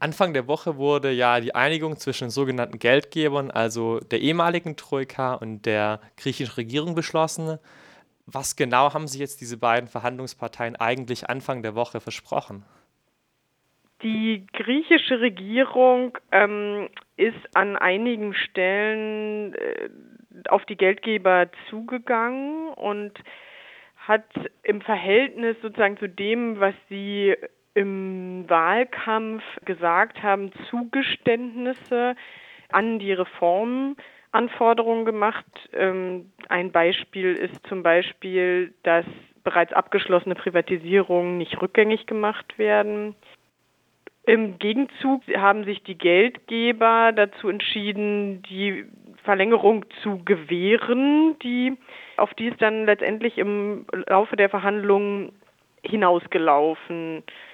Anfang der Woche wurde ja die Einigung zwischen den sogenannten Geldgebern, also der ehemaligen Troika und der griechischen Regierung beschlossen. Was genau haben sich jetzt diese beiden Verhandlungsparteien eigentlich Anfang der Woche versprochen? Die griechische Regierung ähm, ist an einigen Stellen äh, auf die Geldgeber zugegangen und hat im Verhältnis sozusagen zu dem, was sie im Wahlkampf gesagt haben, Zugeständnisse an die Reformanforderungen gemacht. Ähm, ein Beispiel ist zum Beispiel, dass bereits abgeschlossene Privatisierungen nicht rückgängig gemacht werden. Im Gegenzug haben sich die Geldgeber dazu entschieden, die Verlängerung zu gewähren, die, auf die es dann letztendlich im Laufe der Verhandlungen hinausgelaufen ist.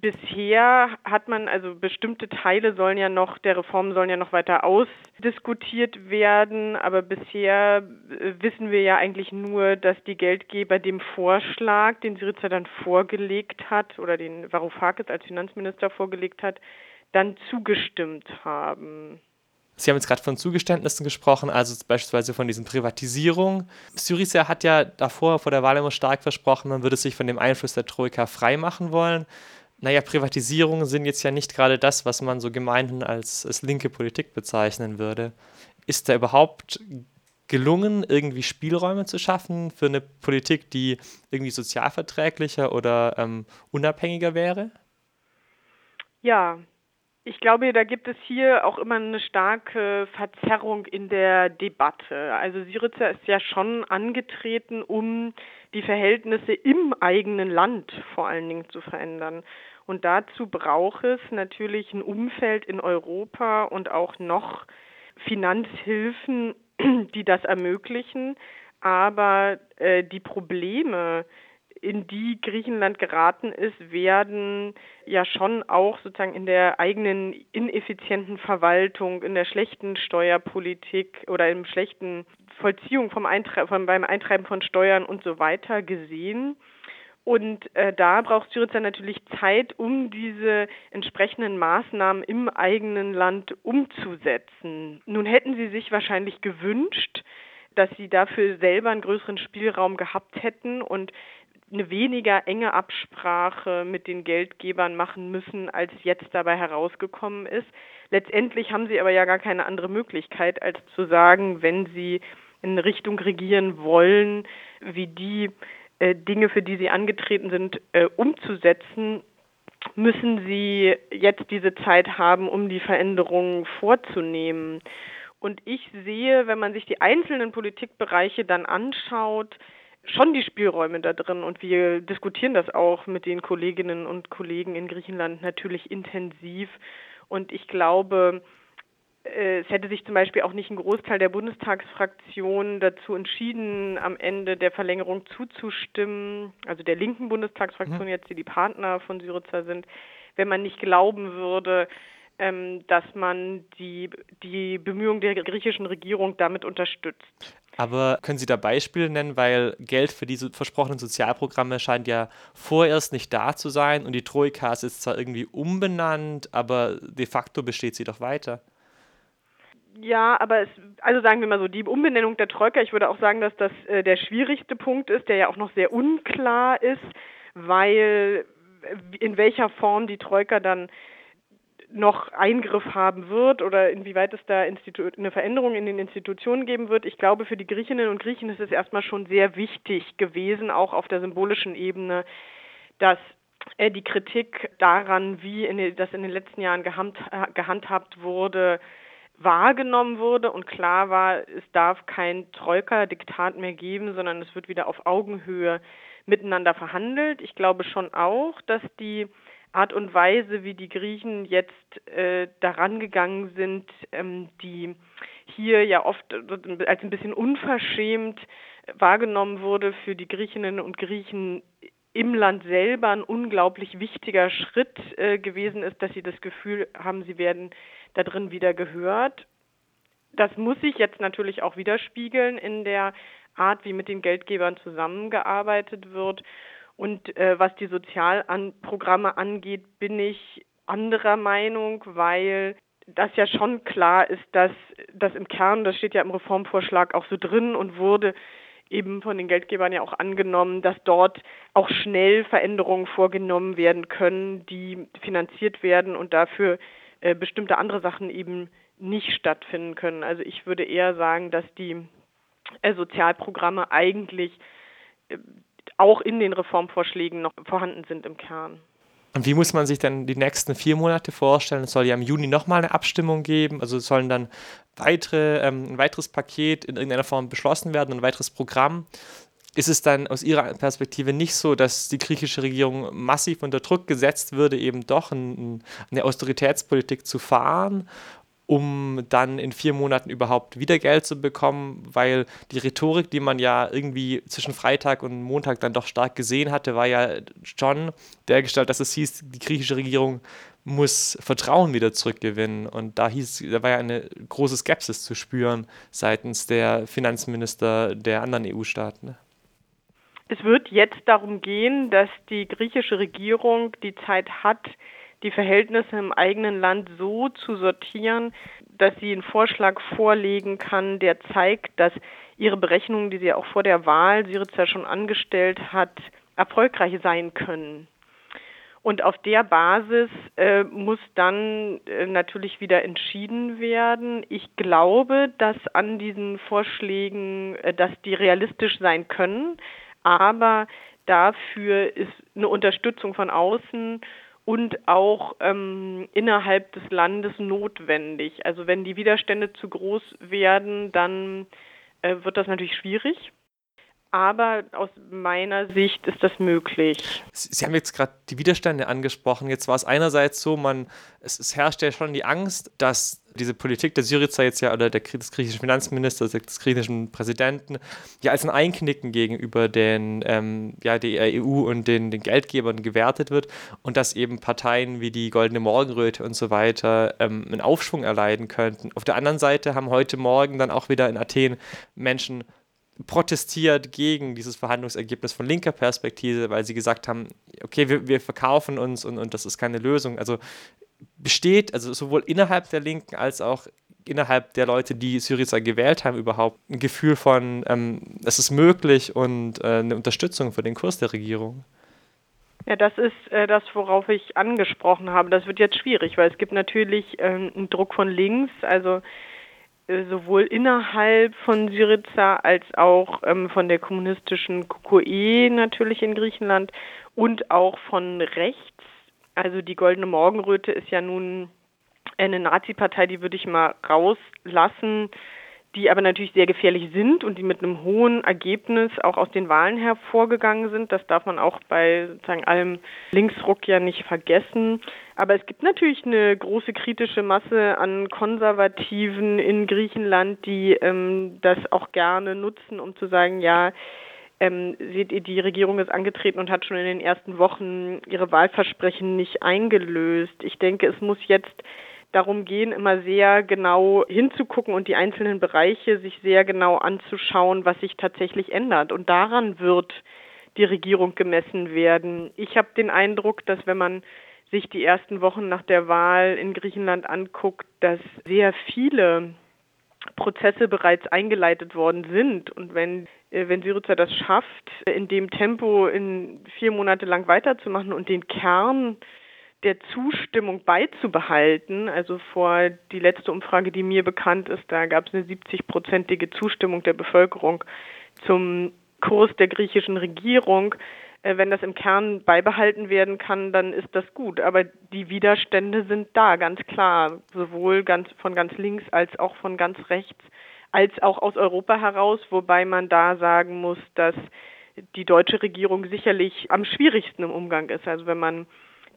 Bisher hat man, also bestimmte Teile sollen ja noch, der Reform sollen ja noch weiter ausdiskutiert werden, aber bisher äh, wissen wir ja eigentlich nur, dass die Geldgeber dem Vorschlag, den Syriza dann vorgelegt hat, oder den Varoufakis als Finanzminister vorgelegt hat, dann zugestimmt haben. Sie haben jetzt gerade von Zugeständnissen gesprochen, also beispielsweise von diesen Privatisierungen. Syriza hat ja davor vor der Wahl immer stark versprochen, man würde sich von dem Einfluss der Troika freimachen wollen. Naja, Privatisierungen sind jetzt ja nicht gerade das, was man so gemeinhin als, als linke Politik bezeichnen würde. Ist da überhaupt gelungen, irgendwie Spielräume zu schaffen für eine Politik, die irgendwie sozialverträglicher oder ähm, unabhängiger wäre? Ja, ich glaube, da gibt es hier auch immer eine starke Verzerrung in der Debatte. Also Syriza ist ja schon angetreten, um die Verhältnisse im eigenen Land vor allen Dingen zu verändern. Und dazu braucht es natürlich ein Umfeld in Europa und auch noch Finanzhilfen, die das ermöglichen. Aber äh, die Probleme, in die Griechenland geraten ist, werden ja schon auch sozusagen in der eigenen ineffizienten Verwaltung, in der schlechten Steuerpolitik oder im schlechten Vollziehung vom Eintre von, beim Eintreiben von Steuern und so weiter gesehen. Und äh, da braucht Syriza natürlich Zeit, um diese entsprechenden Maßnahmen im eigenen Land umzusetzen. Nun hätten sie sich wahrscheinlich gewünscht, dass sie dafür selber einen größeren Spielraum gehabt hätten und eine weniger enge Absprache mit den Geldgebern machen müssen, als jetzt dabei herausgekommen ist. Letztendlich haben sie aber ja gar keine andere Möglichkeit, als zu sagen, wenn sie in eine Richtung regieren wollen, wie die äh, Dinge, für die sie angetreten sind, äh, umzusetzen, müssen sie jetzt diese Zeit haben, um die Veränderungen vorzunehmen. Und ich sehe, wenn man sich die einzelnen Politikbereiche dann anschaut, schon die Spielräume da drin und wir diskutieren das auch mit den Kolleginnen und Kollegen in Griechenland natürlich intensiv und ich glaube, äh, es hätte sich zum Beispiel auch nicht ein Großteil der Bundestagsfraktion dazu entschieden, am Ende der Verlängerung zuzustimmen, also der linken Bundestagsfraktion mhm. jetzt, die die Partner von Syriza sind, wenn man nicht glauben würde, ähm, dass man die, die Bemühungen der griechischen Regierung damit unterstützt. Aber können Sie da Beispiele nennen, weil Geld für diese versprochenen Sozialprogramme scheint ja vorerst nicht da zu sein und die Troika ist zwar irgendwie umbenannt, aber de facto besteht sie doch weiter. Ja, aber es, also sagen wir mal so, die Umbenennung der Troika, ich würde auch sagen, dass das äh, der schwierigste Punkt ist, der ja auch noch sehr unklar ist, weil äh, in welcher Form die Troika dann noch Eingriff haben wird oder inwieweit es da Institu eine Veränderung in den Institutionen geben wird. Ich glaube, für die Griechinnen und Griechen ist es erstmal schon sehr wichtig gewesen, auch auf der symbolischen Ebene, dass äh, die Kritik daran, wie in das in den letzten Jahren gehand, gehandhabt wurde, wahrgenommen wurde und klar war, es darf kein Troika-Diktat mehr geben, sondern es wird wieder auf Augenhöhe miteinander verhandelt. Ich glaube schon auch, dass die Art und Weise, wie die Griechen jetzt äh, daran gegangen sind, ähm, die hier ja oft als ein bisschen unverschämt wahrgenommen wurde für die Griechinnen und Griechen im Land selber ein unglaublich wichtiger Schritt äh, gewesen ist, dass sie das Gefühl haben, sie werden da drin wieder gehört. Das muss sich jetzt natürlich auch widerspiegeln in der Art, wie mit den Geldgebern zusammengearbeitet wird. Und äh, was die Sozialprogramme angeht, bin ich anderer Meinung, weil das ja schon klar ist, dass das im Kern, das steht ja im Reformvorschlag auch so drin und wurde eben von den Geldgebern ja auch angenommen, dass dort auch schnell Veränderungen vorgenommen werden können, die finanziert werden und dafür äh, bestimmte andere Sachen eben nicht stattfinden können. Also ich würde eher sagen, dass die äh, Sozialprogramme eigentlich äh, auch in den Reformvorschlägen noch vorhanden sind im Kern. Und wie muss man sich dann die nächsten vier Monate vorstellen? Es soll ja im Juni nochmal eine Abstimmung geben. Also sollen dann weitere, ähm, ein weiteres Paket in irgendeiner Form beschlossen werden, ein weiteres Programm. Ist es dann aus Ihrer Perspektive nicht so, dass die griechische Regierung massiv unter Druck gesetzt würde, eben doch ein, eine Austeritätspolitik zu fahren? Um dann in vier Monaten überhaupt wieder Geld zu bekommen, weil die Rhetorik, die man ja irgendwie zwischen Freitag und Montag dann doch stark gesehen hatte, war ja schon dergestalt, dass es hieß, die griechische Regierung muss Vertrauen wieder zurückgewinnen. Und da hieß, da war ja eine große Skepsis zu spüren seitens der Finanzminister der anderen EU-Staaten. Es wird jetzt darum gehen, dass die griechische Regierung die Zeit hat, die Verhältnisse im eigenen Land so zu sortieren, dass sie einen Vorschlag vorlegen kann, der zeigt, dass ihre Berechnungen, die sie auch vor der Wahl Syriza schon angestellt hat, erfolgreich sein können. Und auf der Basis äh, muss dann äh, natürlich wieder entschieden werden. Ich glaube, dass an diesen Vorschlägen, äh, dass die realistisch sein können, aber dafür ist eine Unterstützung von außen und auch ähm, innerhalb des Landes notwendig. Also wenn die Widerstände zu groß werden, dann äh, wird das natürlich schwierig. Aber aus meiner Sicht ist das möglich. Sie haben jetzt gerade die Widerstände angesprochen. Jetzt war es einerseits so, man, es, es herrscht ja schon die Angst, dass diese Politik der Syriza jetzt ja oder der, des griechischen Finanzministers, des griechischen Präsidenten, ja als ein Einknicken gegenüber den, ähm, ja, der EU und den, den Geldgebern gewertet wird und dass eben Parteien wie die Goldene Morgenröte und so weiter ähm, einen Aufschwung erleiden könnten. Auf der anderen Seite haben heute Morgen dann auch wieder in Athen Menschen protestiert gegen dieses Verhandlungsergebnis von linker Perspektive, weil sie gesagt haben, okay, wir, wir verkaufen uns und, und das ist keine Lösung. Also besteht, also sowohl innerhalb der Linken als auch innerhalb der Leute, die Syriza gewählt haben, überhaupt ein Gefühl von, ähm, es ist möglich und äh, eine Unterstützung für den Kurs der Regierung? Ja, das ist äh, das, worauf ich angesprochen habe. Das wird jetzt schwierig, weil es gibt natürlich ähm, einen Druck von links, also äh, sowohl innerhalb von Syriza als auch ähm, von der kommunistischen KKE natürlich in Griechenland und auch von rechts also die Goldene Morgenröte ist ja nun eine Nazi-Partei, die würde ich mal rauslassen, die aber natürlich sehr gefährlich sind und die mit einem hohen Ergebnis auch aus den Wahlen hervorgegangen sind. Das darf man auch bei sozusagen allem Linksruck ja nicht vergessen. Aber es gibt natürlich eine große kritische Masse an Konservativen in Griechenland, die ähm, das auch gerne nutzen, um zu sagen, ja, ähm, seht ihr, die Regierung ist angetreten und hat schon in den ersten Wochen ihre Wahlversprechen nicht eingelöst. Ich denke, es muss jetzt darum gehen, immer sehr genau hinzugucken und die einzelnen Bereiche sich sehr genau anzuschauen, was sich tatsächlich ändert. Und daran wird die Regierung gemessen werden. Ich habe den Eindruck, dass wenn man sich die ersten Wochen nach der Wahl in Griechenland anguckt, dass sehr viele Prozesse bereits eingeleitet worden sind. Und wenn, äh, wenn Syriza das schafft, in dem Tempo in vier Monate lang weiterzumachen und den Kern der Zustimmung beizubehalten, also vor die letzte Umfrage, die mir bekannt ist, da gab es eine 70-prozentige Zustimmung der Bevölkerung zum Kurs der griechischen Regierung, wenn das im Kern beibehalten werden kann, dann ist das gut. Aber die Widerstände sind da, ganz klar, sowohl ganz von ganz links als auch von ganz rechts, als auch aus Europa heraus, wobei man da sagen muss, dass die deutsche Regierung sicherlich am schwierigsten im Umgang ist. Also wenn man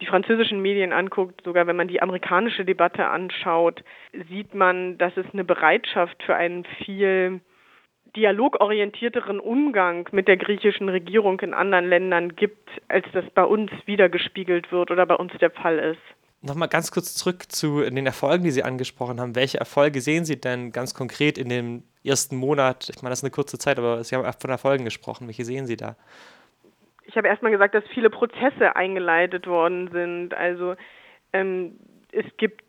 die französischen Medien anguckt, sogar wenn man die amerikanische Debatte anschaut, sieht man, dass es eine Bereitschaft für einen viel dialogorientierteren Umgang mit der griechischen Regierung in anderen Ländern gibt, als das bei uns wiedergespiegelt wird oder bei uns der Fall ist. Nochmal ganz kurz zurück zu den Erfolgen, die Sie angesprochen haben. Welche Erfolge sehen Sie denn ganz konkret in dem ersten Monat? Ich meine, das ist eine kurze Zeit, aber Sie haben von Erfolgen gesprochen. Welche sehen Sie da? Ich habe erstmal gesagt, dass viele Prozesse eingeleitet worden sind. Also Ähm, es gibt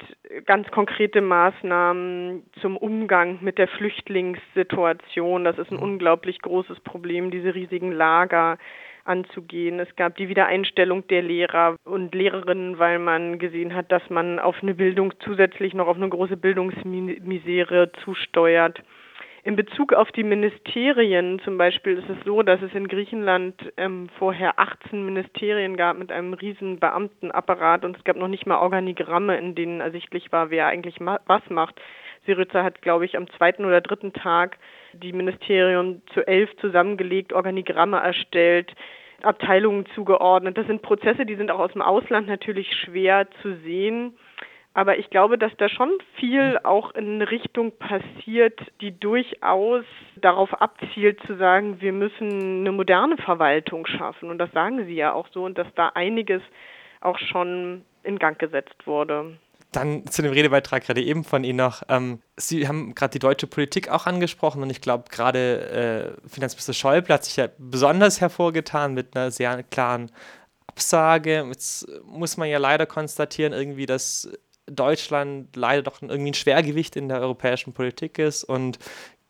ganz konkrete Maßnahmen zum Umgang mit der Flüchtlingssituation. Das ist ein mhm. unglaublich großes Problem, diese riesigen Lager anzugehen. Es gab die Wiedereinstellung der Lehrer und Lehrerinnen, weil man gesehen hat, dass man auf eine Bildung zusätzlich noch auf eine große Bildungsmisere zusteuert. In Bezug auf die Ministerien zum Beispiel ist es so, dass es in Griechenland ähm, vorher 18 Ministerien gab mit einem riesen Beamtenapparat und es gab noch nicht mal Organigramme, in denen ersichtlich war, wer eigentlich ma was macht. Syriza hat, glaube ich, am zweiten oder dritten Tag die Ministerien zu elf zusammengelegt, Organigramme erstellt, Abteilungen zugeordnet. Das sind Prozesse, die sind auch aus dem Ausland natürlich schwer zu sehen. Aber ich glaube, dass da schon viel auch in eine Richtung passiert, die durchaus darauf abzielt zu sagen, wir müssen eine moderne Verwaltung schaffen. Und das sagen Sie ja auch so und dass da einiges auch schon in Gang gesetzt wurde. Dann zu dem Redebeitrag gerade eben von Ihnen noch. Ähm, Sie haben gerade die deutsche Politik auch angesprochen und ich glaube, gerade äh, Finanzminister Schäuble hat sich ja besonders hervorgetan mit einer sehr klaren Absage. Jetzt muss man ja leider konstatieren, irgendwie, dass Deutschland leider doch irgendwie ein Schwergewicht in der europäischen Politik ist und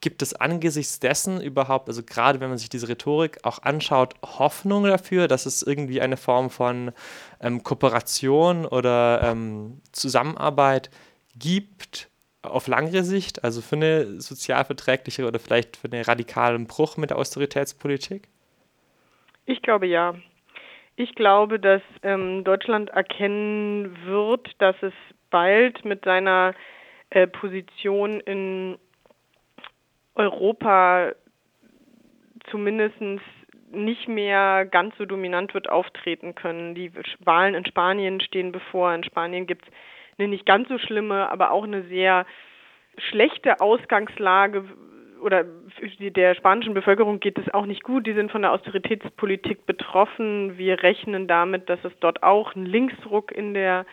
gibt es angesichts dessen überhaupt, also gerade wenn man sich diese Rhetorik auch anschaut, Hoffnung dafür, dass es irgendwie eine Form von ähm, Kooperation oder ähm, Zusammenarbeit gibt auf langere Sicht, also für eine sozialverträgliche oder vielleicht für einen radikalen Bruch mit der Austeritätspolitik? Ich glaube ja. Ich glaube, dass ähm, Deutschland erkennen wird, dass es bald mit seiner äh, Position in Europa zumindest nicht mehr ganz so dominant wird auftreten können. Die Wahlen in Spanien stehen bevor. In Spanien gibt es eine nicht ganz so schlimme, aber auch eine sehr schlechte Ausgangslage oder der spanischen Bevölkerung geht es auch nicht gut. Die sind von der Austeritätspolitik betroffen. Wir rechnen damit, dass es dort auch einen Linksruck in der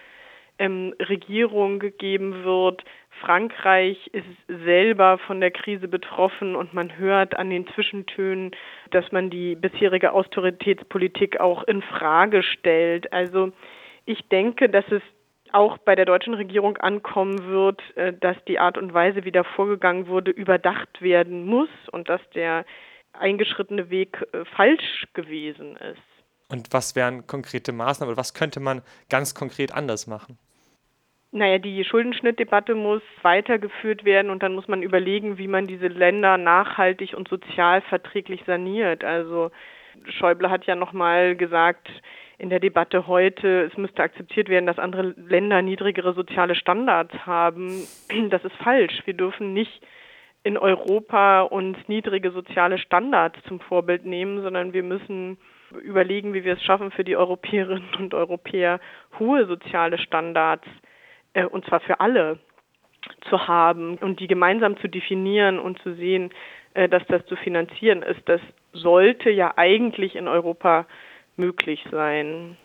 ähm, Regierung gegeben wird. Frankreich ist selber von der Krise betroffen und man hört an den Zwischentönen, dass man die bisherige Austeritätspolitik auch in Frage stellt. Also ich denke, dass es auch bei der deutschen Regierung ankommen wird, äh, dass die Art und Weise, wie da vorgegangen wurde, überdacht werden muss und dass der eingeschrittene Weg äh, falsch gewesen ist. Und was wären konkrete Maßnahmen oder was könnte man ganz konkret anders machen? Naja, die Schuldenschnittdebatte muss weitergeführt werden und dann muss man überlegen, wie man diese Länder nachhaltig und sozial verträglich saniert. Also Schäuble hat ja nochmal gesagt in der Debatte heute, es müsste akzeptiert werden, dass andere Länder niedrigere soziale Standards haben. Das ist falsch. Wir dürfen nicht in Europa uns niedrige soziale Standards zum Vorbild nehmen, sondern wir müssen überlegen, wie wir es schaffen, für die Europäerinnen und Europäer hohe soziale Standards äh, und zwar für alle zu haben und die gemeinsam zu definieren und zu sehen, äh, dass das zu finanzieren ist, das sollte ja eigentlich in Europa möglich sein.